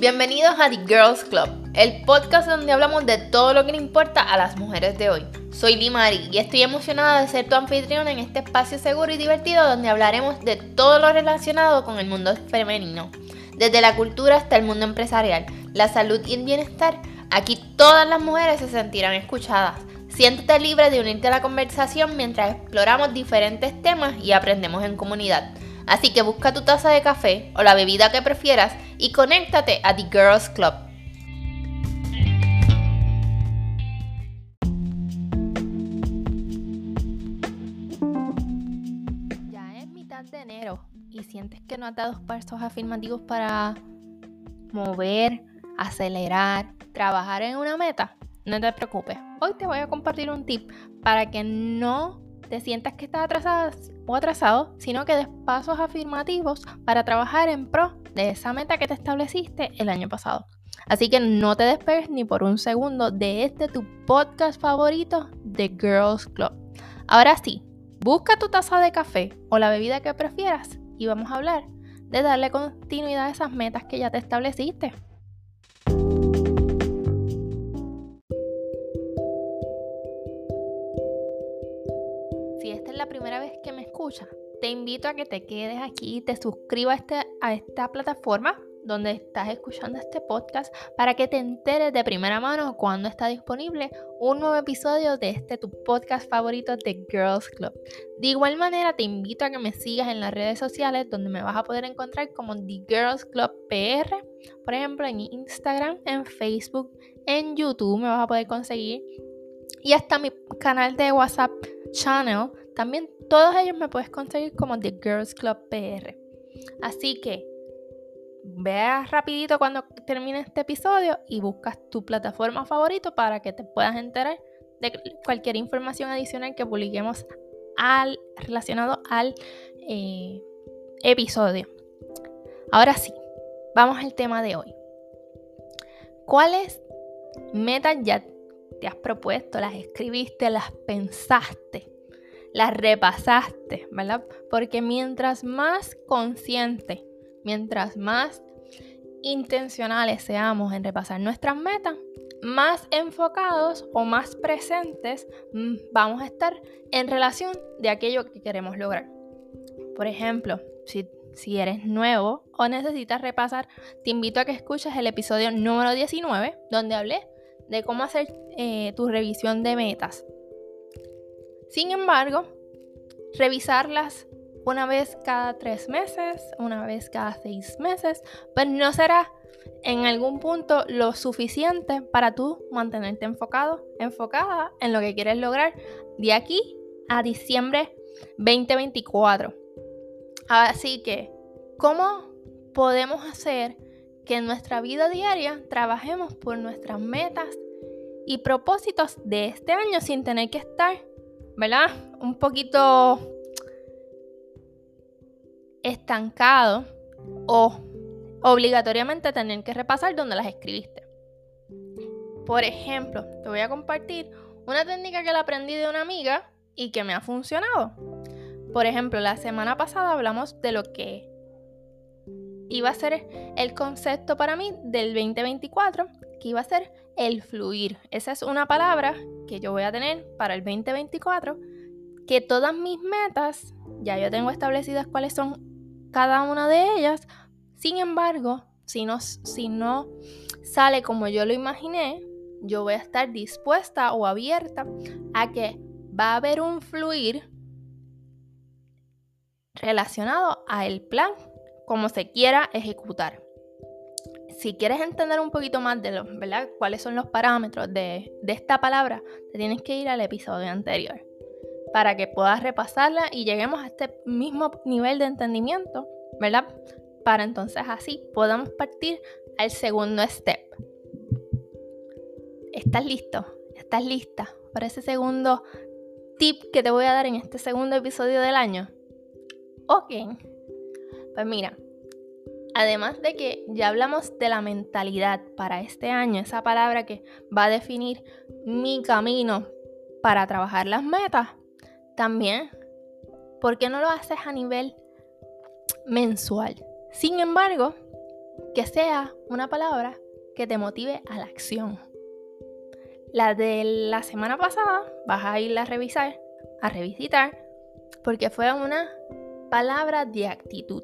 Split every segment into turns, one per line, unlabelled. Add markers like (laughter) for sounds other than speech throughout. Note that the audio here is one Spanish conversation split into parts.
Bienvenidos a The Girls Club, el podcast donde hablamos de todo lo que le importa a las mujeres de hoy. Soy Limari y estoy emocionada de ser tu anfitriona en este espacio seguro y divertido donde hablaremos de todo lo relacionado con el mundo femenino, desde la cultura hasta el mundo empresarial, la salud y el bienestar. Aquí todas las mujeres se sentirán escuchadas. Siéntete libre de unirte a la conversación mientras exploramos diferentes temas y aprendemos en comunidad. Así que busca tu taza de café o la bebida que prefieras y conéctate a The Girls Club. Ya es mitad de enero y sientes que no has dado pasos afirmativos para mover, acelerar, trabajar en una meta. No te preocupes. Hoy te voy a compartir un tip para que no te sientas que estás atrasada o atrasado, sino que des pasos afirmativos para trabajar en pro de esa meta que te estableciste el año pasado. Así que no te despegues ni por un segundo de este tu podcast favorito de Girls Club. Ahora sí, busca tu taza de café o la bebida que prefieras y vamos a hablar de darle continuidad a esas metas que ya te estableciste. La primera vez que me escuchas, te invito a que te quedes aquí y te suscribas a, este, a esta plataforma donde estás escuchando este podcast para que te enteres de primera mano cuando está disponible un nuevo episodio de este tu podcast favorito de Girls Club. De igual manera te invito a que me sigas en las redes sociales donde me vas a poder encontrar como The Girls Club PR, por ejemplo en Instagram, en Facebook, en YouTube me vas a poder conseguir. Y hasta mi canal de WhatsApp channel también todos ellos me puedes conseguir como The Girls Club PR. Así que veas rapidito cuando termine este episodio y buscas tu plataforma favorito para que te puedas enterar de cualquier información adicional que publiquemos al, relacionado al eh, episodio. Ahora sí, vamos al tema de hoy. ¿Cuáles metas ya te has propuesto, las escribiste, las pensaste? Las repasaste, ¿verdad? Porque mientras más consciente, mientras más intencionales seamos en repasar nuestras metas, más enfocados o más presentes mm, vamos a estar en relación de aquello que queremos lograr. Por ejemplo, si, si eres nuevo o necesitas repasar, te invito a que escuches el episodio número 19, donde hablé de cómo hacer eh, tu revisión de metas. Sin embargo, revisarlas una vez cada tres meses, una vez cada seis meses, pues no será en algún punto lo suficiente para tú mantenerte enfocado, enfocada en lo que quieres lograr de aquí a diciembre 2024. Así que, ¿cómo podemos hacer que en nuestra vida diaria trabajemos por nuestras metas y propósitos de este año sin tener que estar ¿verdad? Un poquito estancado o obligatoriamente tener que repasar donde las escribiste. Por ejemplo, te voy a compartir una técnica que la aprendí de una amiga y que me ha funcionado. Por ejemplo, la semana pasada hablamos de lo que iba a ser el concepto para mí del 2024, que iba a ser el fluir. Esa es una palabra que yo voy a tener para el 2024, que todas mis metas, ya yo tengo establecidas cuáles son cada una de ellas, sin embargo, si no, si no sale como yo lo imaginé, yo voy a estar dispuesta o abierta a que va a haber un fluir relacionado a el plan como se quiera ejecutar si quieres entender un poquito más de lo, ¿verdad? cuáles son los parámetros de, esta palabra, te tienes que ir al episodio anterior para que puedas repasarla y lleguemos a este mismo nivel de entendimiento, ¿verdad? Para entonces así podamos partir al segundo step. ¿Estás listo? ¿Estás lista para ese segundo tip que te voy a dar en este segundo episodio del año? Ok. Pues mira, Además de que ya hablamos de la mentalidad para este año, esa palabra que va a definir mi camino para trabajar las metas, también, ¿por qué no lo haces a nivel mensual? Sin embargo, que sea una palabra que te motive a la acción. La de la semana pasada vas a irla a revisar, a revisitar, porque fue una palabra de actitud.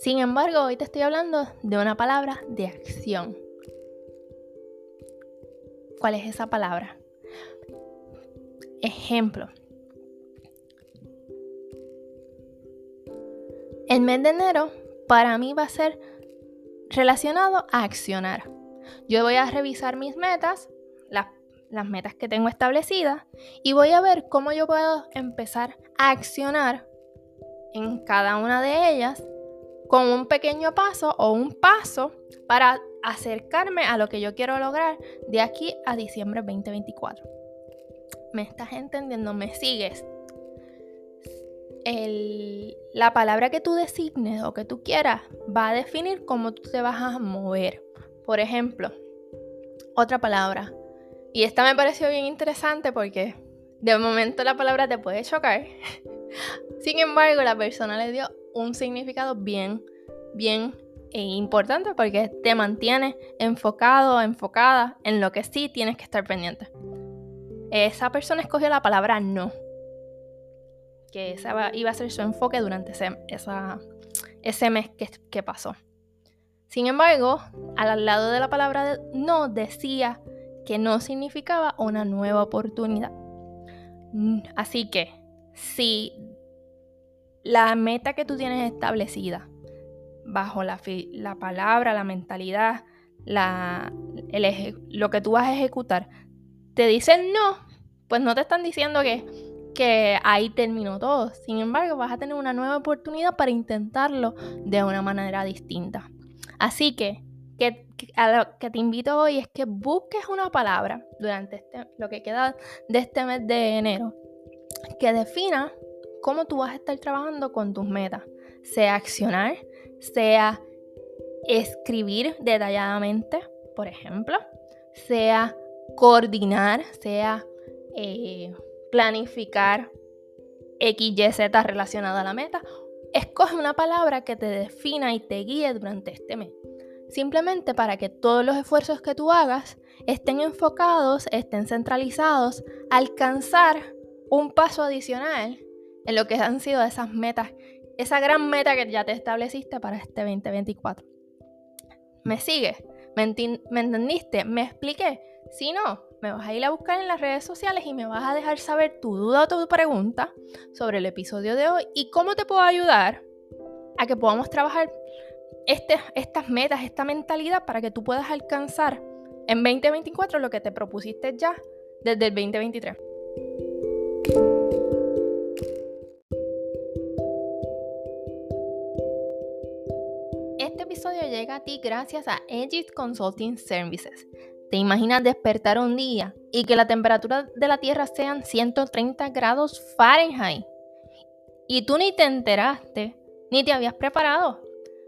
Sin embargo, hoy te estoy hablando de una palabra de acción. ¿Cuál es esa palabra? Ejemplo. El mes de enero para mí va a ser relacionado a accionar. Yo voy a revisar mis metas, las, las, metas que tengo establecidas, y voy a ver cómo yo puedo empezar a accionar en cada una de ellas con un pequeño paso o un paso para acercarme a lo que yo quiero lograr de aquí a diciembre 2024. ¿Me estás entendiendo? ¿Me sigues? la palabra que tú designes o que tú quieras va a definir cómo tú te vas a mover. Por ejemplo, otra palabra. Y esta me pareció bien interesante porque de momento la palabra te puede chocar. (laughs) Sin embargo, la persona le dio un significado bien, bien eh, importante porque te mantiene enfocado, enfocada en lo que sí tienes que estar pendiente. Esa persona escogió la palabra no, que iba a ser su enfoque durante ese, mes que, que pasó. Sin embargo, al lado de la palabra no decía que no significaba una nueva oportunidad. Así que, si la meta que tú tienes establecida bajo la, la palabra, la mentalidad, la, lo que tú vas a ejecutar, te dicen no, pues no te están diciendo que, que ahí terminó todo. Sin embargo, vas a tener una nueva oportunidad para intentarlo de una manera distinta. Así que, que, a lo que te invito hoy es que busques una palabra durante este, lo que queda de este mes de enero que defina cómo tú vas a estar trabajando con tus metas, sea accionar, sea escribir detalladamente, por ejemplo, sea coordinar, sea eh, planificar X, Y, Z relacionada a la meta. Escoge una palabra que te defina y te guíe durante este mes. Simplemente para que todos los esfuerzos que tú hagas estén enfocados, estén centralizados, alcanzar un paso adicional en lo que han sido esas metas, esa gran meta que ya te estableciste para este 2024. ¿Me sigues? ¿Me, entendiste? ¿Me expliqué? Si no, me vas a ir a buscar en las redes sociales y me vas a dejar saber tu duda o tu pregunta sobre el episodio de hoy y cómo te puedo ayudar a que podamos trabajar este, estas metas, esta mentalidad para que tú puedas alcanzar en 2024 lo que te propusiste ya desde el 2023. Episodio llega a ti gracias a Aegis Consulting Services. ¿Te imaginas despertar un día y que la temperatura de la Tierra sean 130 grados Fahrenheit? Y tú ni te enteraste, ni te habías preparado.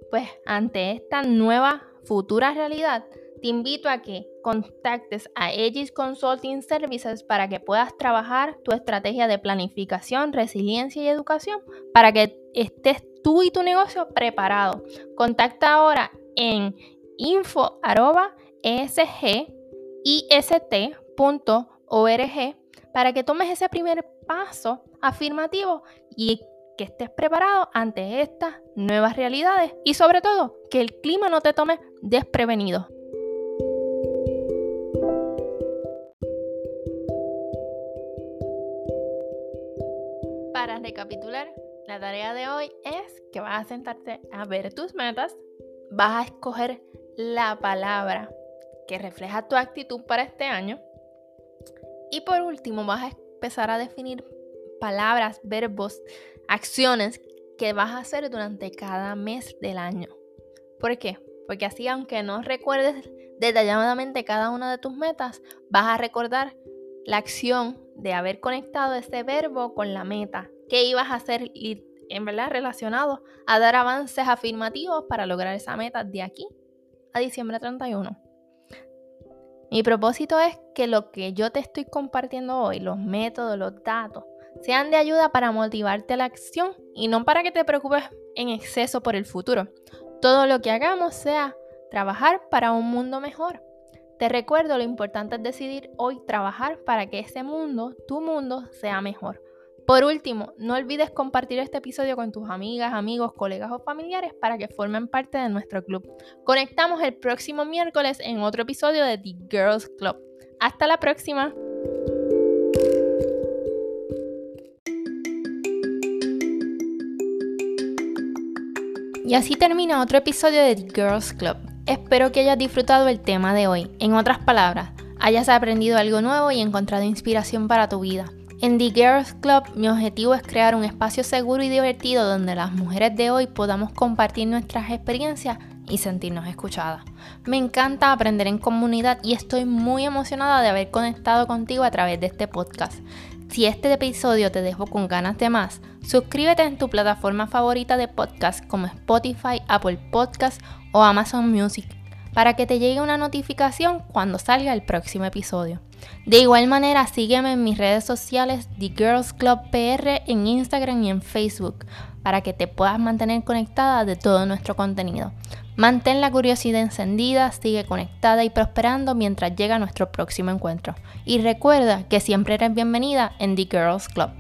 Pues ante esta nueva futura realidad, te invito a que contactes a Aegis Consulting Services para que puedas trabajar tu estrategia de planificación, resiliencia y educación para que estés tú y tu negocio preparado. Contacta ahora en info.esgist.org para que tomes ese primer paso afirmativo y que estés preparado ante estas nuevas realidades y sobre todo que el clima no te tome desprevenido. La tarea de hoy es que vas a sentarte a ver tus metas, vas a escoger la palabra que refleja tu actitud para este año y por último vas a empezar a definir palabras, verbos, acciones que vas a hacer durante cada mes del año. ¿Por qué? Porque así aunque no recuerdes detalladamente cada una de tus metas, vas a recordar la acción de haber conectado ese verbo con la meta qué ibas a hacer en verdad relacionado a dar avances afirmativos para lograr esa meta de aquí a diciembre 31. Mi propósito es que lo que yo te estoy compartiendo hoy, los métodos, los datos, sean de ayuda para motivarte a la acción y no para que te preocupes en exceso por el futuro. todo lo que hagamos sea trabajar para un mundo mejor. Te recuerdo lo importante es decidir hoy trabajar para que ese mundo, tu mundo, sea mejor. Por último, no olvides compartir este episodio con tus amigas, amigos, colegas o familiares para que formen parte de nuestro club. Conectamos el próximo miércoles en otro episodio de The Girls Club. Hasta la próxima. Y así termina otro episodio de The Girls Club. Espero que hayas disfrutado el tema de hoy. En otras palabras, hayas aprendido algo nuevo y encontrado inspiración para tu vida. En The Girls Club mi objetivo es crear un espacio seguro y divertido donde las mujeres de hoy podamos compartir nuestras experiencias y sentirnos escuchadas. Me encanta aprender en comunidad y estoy muy emocionada de haber conectado contigo a través de este podcast. Si este episodio te dejó con ganas de más, suscríbete en tu plataforma favorita de podcast como Spotify, Apple Podcast o Amazon Music para que te llegue una notificación cuando salga el próximo episodio. De igual manera, sígueme en mis redes sociales The Girls Club PR en Instagram y en Facebook para que te puedas mantener conectada de todo nuestro contenido. Mantén la curiosidad encendida, sigue conectada y prosperando mientras llega nuestro próximo encuentro. Y recuerda que siempre eres bienvenida en The Girls Club.